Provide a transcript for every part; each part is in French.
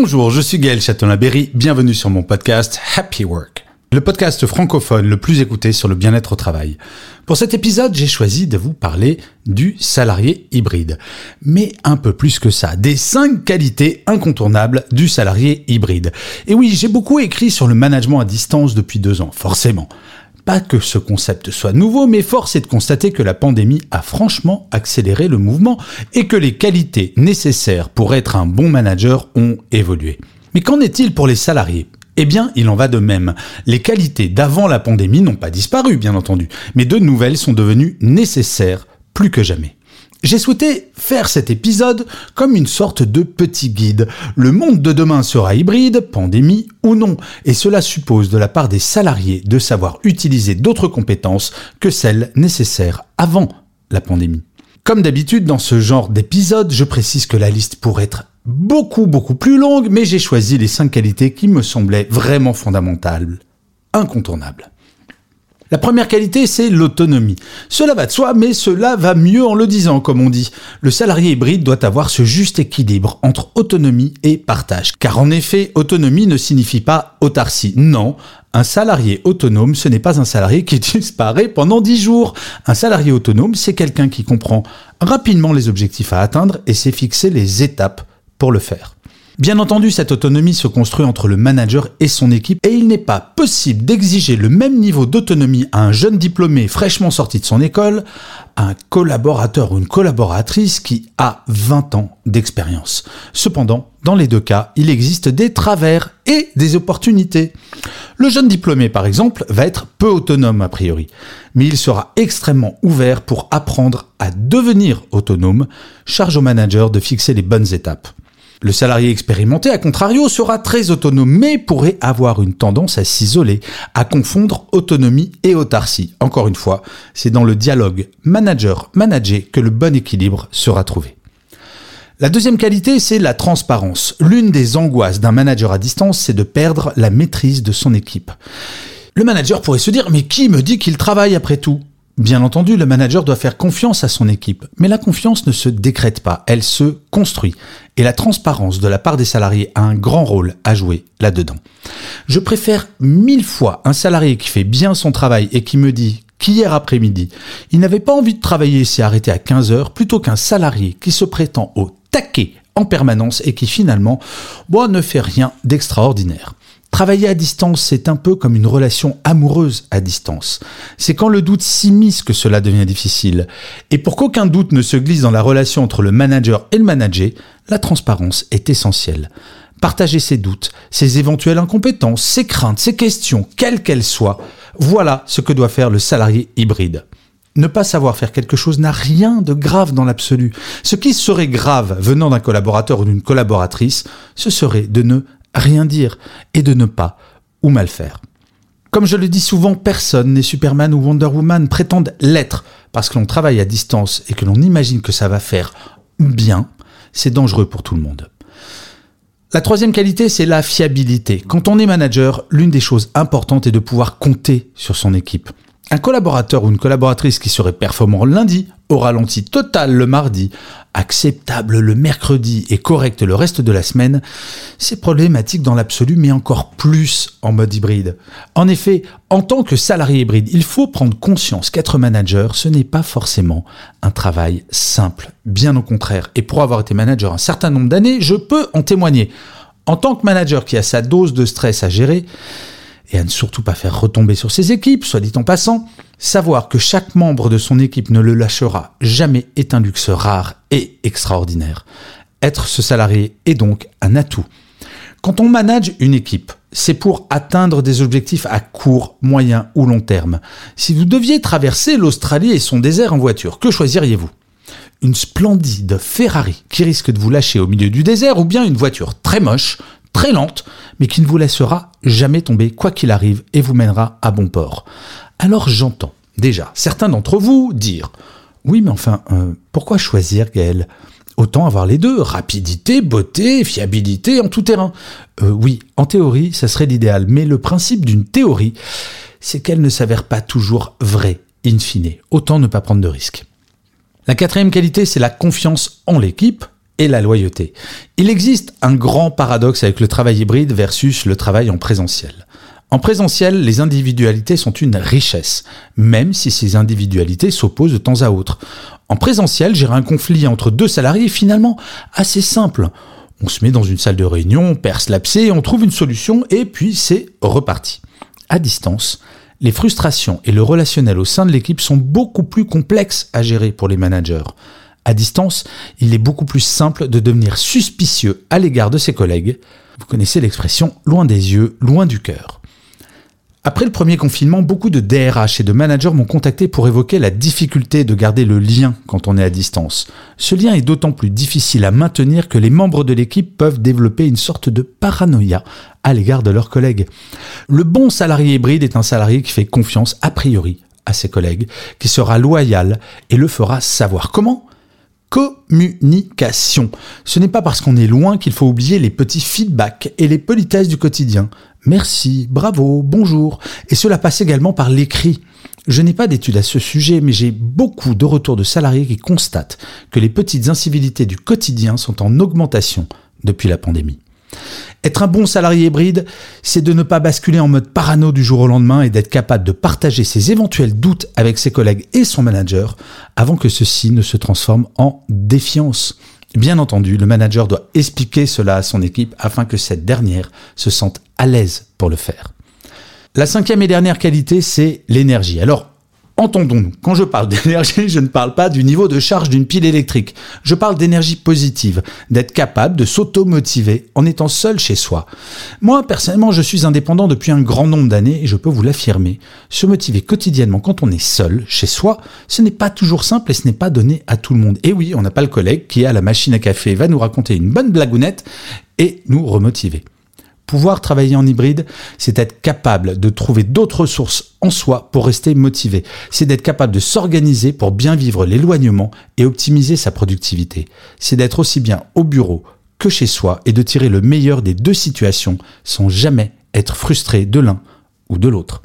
Bonjour, je suis Gaël Châtelain-Berry, bienvenue sur mon podcast Happy Work, le podcast francophone le plus écouté sur le bien-être au travail. Pour cet épisode, j'ai choisi de vous parler du salarié hybride. Mais un peu plus que ça, des 5 qualités incontournables du salarié hybride. Et oui, j'ai beaucoup écrit sur le management à distance depuis deux ans, forcément. Pas que ce concept soit nouveau, mais force est de constater que la pandémie a franchement accéléré le mouvement et que les qualités nécessaires pour être un bon manager ont évolué. Mais qu'en est-il pour les salariés? Eh bien, il en va de même. Les qualités d'avant la pandémie n'ont pas disparu, bien entendu, mais de nouvelles sont devenues nécessaires plus que jamais. J'ai souhaité faire cet épisode comme une sorte de petit guide. Le monde de demain sera hybride, pandémie ou non, et cela suppose de la part des salariés de savoir utiliser d'autres compétences que celles nécessaires avant la pandémie. Comme d'habitude dans ce genre d'épisode, je précise que la liste pourrait être beaucoup beaucoup plus longue, mais j'ai choisi les 5 qualités qui me semblaient vraiment fondamentales, incontournables. La première qualité, c'est l'autonomie. Cela va de soi, mais cela va mieux en le disant, comme on dit. Le salarié hybride doit avoir ce juste équilibre entre autonomie et partage. Car en effet, autonomie ne signifie pas autarcie. Non, un salarié autonome, ce n'est pas un salarié qui disparaît pendant 10 jours. Un salarié autonome, c'est quelqu'un qui comprend rapidement les objectifs à atteindre et sait fixer les étapes pour le faire. Bien entendu, cette autonomie se construit entre le manager et son équipe et il n'est pas possible d'exiger le même niveau d'autonomie à un jeune diplômé fraîchement sorti de son école, à un collaborateur ou une collaboratrice qui a 20 ans d'expérience. Cependant, dans les deux cas, il existe des travers et des opportunités. Le jeune diplômé, par exemple, va être peu autonome a priori, mais il sera extrêmement ouvert pour apprendre à devenir autonome, charge au manager de fixer les bonnes étapes. Le salarié expérimenté, à contrario, sera très autonome, mais pourrait avoir une tendance à s'isoler, à confondre autonomie et autarcie. Encore une fois, c'est dans le dialogue manager-manager que le bon équilibre sera trouvé. La deuxième qualité, c'est la transparence. L'une des angoisses d'un manager à distance, c'est de perdre la maîtrise de son équipe. Le manager pourrait se dire, mais qui me dit qu'il travaille après tout? Bien entendu, le manager doit faire confiance à son équipe, mais la confiance ne se décrète pas, elle se construit. Et la transparence de la part des salariés a un grand rôle à jouer là-dedans. Je préfère mille fois un salarié qui fait bien son travail et qui me dit qu'hier après-midi, il n'avait pas envie de travailler et s'est arrêté à 15 heures, plutôt qu'un salarié qui se prétend au taquet en permanence et qui finalement bon, ne fait rien d'extraordinaire. Travailler à distance, c'est un peu comme une relation amoureuse à distance. C'est quand le doute s'immisce que cela devient difficile. Et pour qu'aucun doute ne se glisse dans la relation entre le manager et le manager, la transparence est essentielle. Partager ses doutes, ses éventuelles incompétences, ses craintes, ses questions, quelles qu'elles soient, voilà ce que doit faire le salarié hybride. Ne pas savoir faire quelque chose n'a rien de grave dans l'absolu. Ce qui serait grave venant d'un collaborateur ou d'une collaboratrice, ce serait de ne rien dire et de ne pas ou mal faire. Comme je le dis souvent, personne n'est Superman ou Wonder Woman, prétendent l'être parce que l'on travaille à distance et que l'on imagine que ça va faire bien, c'est dangereux pour tout le monde. La troisième qualité, c'est la fiabilité. Quand on est manager, l'une des choses importantes est de pouvoir compter sur son équipe. Un collaborateur ou une collaboratrice qui serait performant lundi, au ralenti total le mardi, acceptable le mercredi et correct le reste de la semaine, c'est problématique dans l'absolu, mais encore plus en mode hybride. En effet, en tant que salarié hybride, il faut prendre conscience qu'être manager, ce n'est pas forcément un travail simple. Bien au contraire. Et pour avoir été manager un certain nombre d'années, je peux en témoigner. En tant que manager qui a sa dose de stress à gérer, et à ne surtout pas faire retomber sur ses équipes, soit dit en passant, savoir que chaque membre de son équipe ne le lâchera jamais est un luxe rare et extraordinaire. Être ce salarié est donc un atout. Quand on manage une équipe, c'est pour atteindre des objectifs à court, moyen ou long terme. Si vous deviez traverser l'Australie et son désert en voiture, que choisiriez-vous? Une splendide Ferrari qui risque de vous lâcher au milieu du désert ou bien une voiture très moche, très lente, mais qui ne vous laissera jamais tomber quoi qu'il arrive et vous mènera à bon port. Alors j'entends déjà certains d'entre vous dire Oui, mais enfin, euh, pourquoi choisir Gaël Autant avoir les deux, rapidité, beauté, fiabilité en tout terrain. Euh, oui, en théorie, ça serait l'idéal, mais le principe d'une théorie, c'est qu'elle ne s'avère pas toujours vraie, in fine. Autant ne pas prendre de risques. La quatrième qualité, c'est la confiance en l'équipe et la loyauté. Il existe un grand paradoxe avec le travail hybride versus le travail en présentiel. En présentiel, les individualités sont une richesse, même si ces individualités s'opposent de temps à autre. En présentiel, gérer un conflit entre deux salariés est finalement assez simple. On se met dans une salle de réunion, on perce l'abcès, on trouve une solution et puis c'est reparti. À distance, les frustrations et le relationnel au sein de l'équipe sont beaucoup plus complexes à gérer pour les managers. À distance, il est beaucoup plus simple de devenir suspicieux à l'égard de ses collègues. Vous connaissez l'expression loin des yeux, loin du cœur. Après le premier confinement, beaucoup de DRH et de managers m'ont contacté pour évoquer la difficulté de garder le lien quand on est à distance. Ce lien est d'autant plus difficile à maintenir que les membres de l'équipe peuvent développer une sorte de paranoïa à l'égard de leurs collègues. Le bon salarié hybride est un salarié qui fait confiance a priori à ses collègues, qui sera loyal et le fera savoir. Comment? Communication. Ce n'est pas parce qu'on est loin qu'il faut oublier les petits feedbacks et les politesses du quotidien. Merci, bravo, bonjour. Et cela passe également par l'écrit. Je n'ai pas d'études à ce sujet, mais j'ai beaucoup de retours de salariés qui constatent que les petites incivilités du quotidien sont en augmentation depuis la pandémie. Être un bon salarié hybride, c'est de ne pas basculer en mode parano du jour au lendemain et d'être capable de partager ses éventuels doutes avec ses collègues et son manager avant que ceci ne se transforme en défiance. Bien entendu, le manager doit expliquer cela à son équipe afin que cette dernière se sente à l'aise pour le faire. La cinquième et dernière qualité, c'est l'énergie. Alors, Entendons-nous, quand je parle d'énergie, je ne parle pas du niveau de charge d'une pile électrique. Je parle d'énergie positive, d'être capable de s'auto-motiver en étant seul chez soi. Moi, personnellement, je suis indépendant depuis un grand nombre d'années et je peux vous l'affirmer. Se motiver quotidiennement quand on est seul, chez soi, ce n'est pas toujours simple et ce n'est pas donné à tout le monde. Et oui, on n'a pas le collègue qui, à la machine à café, va nous raconter une bonne blagounette et nous remotiver. Pouvoir travailler en hybride, c'est être capable de trouver d'autres ressources en soi pour rester motivé. C'est d'être capable de s'organiser pour bien vivre l'éloignement et optimiser sa productivité. C'est d'être aussi bien au bureau que chez soi et de tirer le meilleur des deux situations sans jamais être frustré de l'un ou de l'autre.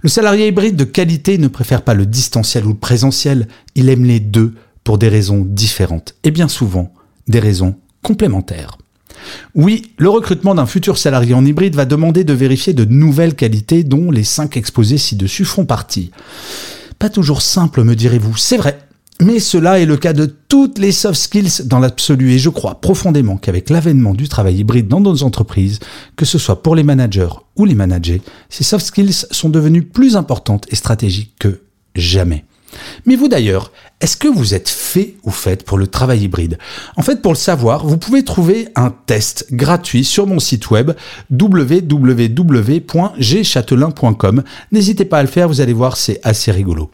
Le salarié hybride de qualité ne préfère pas le distanciel ou le présentiel, il aime les deux pour des raisons différentes et bien souvent des raisons complémentaires. Oui, le recrutement d'un futur salarié en hybride va demander de vérifier de nouvelles qualités dont les cinq exposés ci-dessus font partie. Pas toujours simple, me direz-vous, c'est vrai. Mais cela est le cas de toutes les soft skills dans l'absolu et je crois profondément qu'avec l'avènement du travail hybride dans nos entreprises, que ce soit pour les managers ou les managers, ces soft skills sont devenues plus importantes et stratégiques que jamais. Mais vous d'ailleurs, est-ce que vous êtes fait ou faites pour le travail hybride? En fait, pour le savoir, vous pouvez trouver un test gratuit sur mon site web www.gchatelain.com. N'hésitez pas à le faire, vous allez voir, c'est assez rigolo.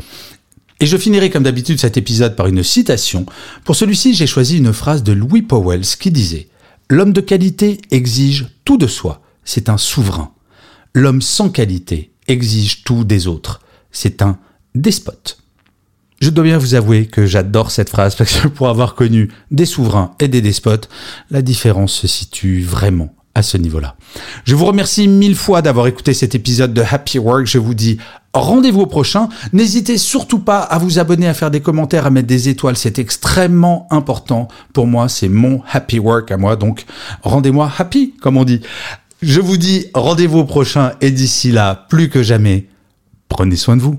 Et je finirai comme d'habitude cet épisode par une citation. Pour celui-ci, j'ai choisi une phrase de Louis Powell qui disait ⁇ L'homme de qualité exige tout de soi, c'est un souverain. L'homme sans qualité exige tout des autres, c'est un despote. Je dois bien vous avouer que j'adore cette phrase parce que pour avoir connu des souverains et des despotes, la différence se situe vraiment à ce niveau-là. Je vous remercie mille fois d'avoir écouté cet épisode de Happy Work. Je vous dis rendez-vous prochain. N'hésitez surtout pas à vous abonner, à faire des commentaires, à mettre des étoiles. C'est extrêmement important pour moi. C'est mon Happy Work à moi. Donc rendez-moi happy, comme on dit. Je vous dis rendez-vous prochain et d'ici là, plus que jamais, prenez soin de vous.